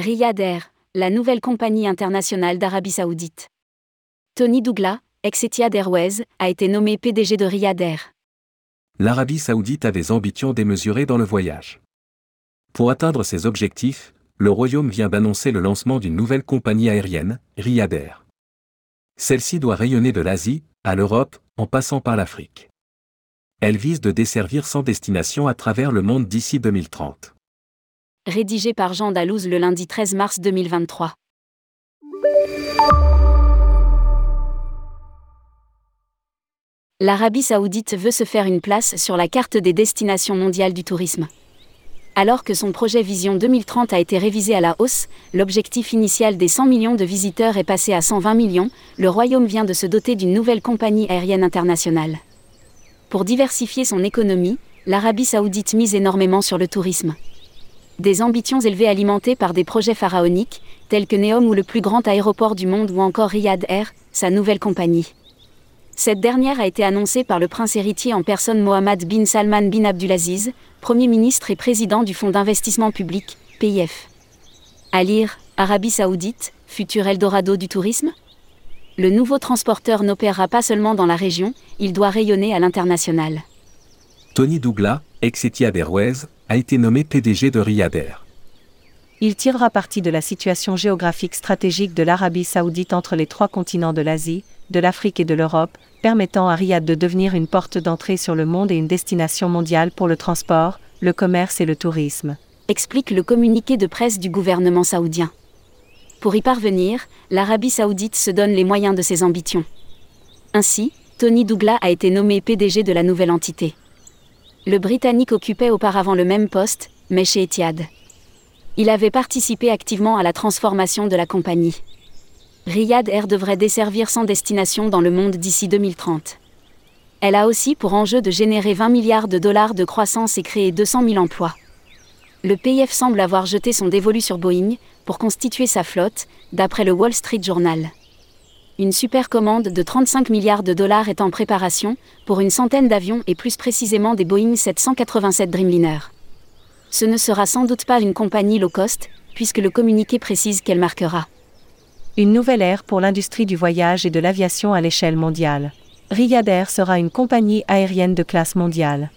Riyad Air, la nouvelle compagnie internationale d'Arabie Saoudite. Tony Douglas, ex-Etihad Airways, a été nommé PDG de Riyad Air. L'Arabie Saoudite a des ambitions démesurées dans le voyage. Pour atteindre ses objectifs, le Royaume vient d'annoncer le lancement d'une nouvelle compagnie aérienne, Riyad Air. Celle-ci doit rayonner de l'Asie, à l'Europe, en passant par l'Afrique. Elle vise de desservir 100 destinations à travers le monde d'ici 2030. Rédigé par Jean Dalouse le lundi 13 mars 2023. L'Arabie saoudite veut se faire une place sur la carte des destinations mondiales du tourisme. Alors que son projet Vision 2030 a été révisé à la hausse, l'objectif initial des 100 millions de visiteurs est passé à 120 millions, le Royaume vient de se doter d'une nouvelle compagnie aérienne internationale. Pour diversifier son économie, l'Arabie saoudite mise énormément sur le tourisme. Des ambitions élevées alimentées par des projets pharaoniques, tels que Neom ou le plus grand aéroport du monde ou encore Riyad Air, sa nouvelle compagnie. Cette dernière a été annoncée par le prince héritier en personne Mohammed bin Salman bin Abdulaziz, Premier ministre et président du Fonds d'investissement public, PIF. À lire, Arabie saoudite, futur Eldorado du tourisme le nouveau transporteur n'opérera pas seulement dans la région, il doit rayonner à l'international. Tony Douglas, ex-Etihad Airways, a été nommé PDG de Riyad Air. Il tirera parti de la situation géographique stratégique de l'Arabie saoudite entre les trois continents de l'Asie, de l'Afrique et de l'Europe, permettant à Riyad de devenir une porte d'entrée sur le monde et une destination mondiale pour le transport, le commerce et le tourisme. Explique le communiqué de presse du gouvernement saoudien. Pour y parvenir, l'Arabie saoudite se donne les moyens de ses ambitions. Ainsi, Tony Douglas a été nommé PDG de la nouvelle entité. Le Britannique occupait auparavant le même poste, mais chez Etihad. Il avait participé activement à la transformation de la compagnie. Riyad Air devrait desservir 100 destinations dans le monde d'ici 2030. Elle a aussi pour enjeu de générer 20 milliards de dollars de croissance et créer 200 000 emplois. Le PIF semble avoir jeté son dévolu sur Boeing, pour constituer sa flotte, d'après le Wall Street Journal. Une super commande de 35 milliards de dollars est en préparation, pour une centaine d'avions et plus précisément des Boeing 787 Dreamliner. Ce ne sera sans doute pas une compagnie low cost, puisque le communiqué précise qu'elle marquera une nouvelle ère pour l'industrie du voyage et de l'aviation à l'échelle mondiale. Riyad Air sera une compagnie aérienne de classe mondiale.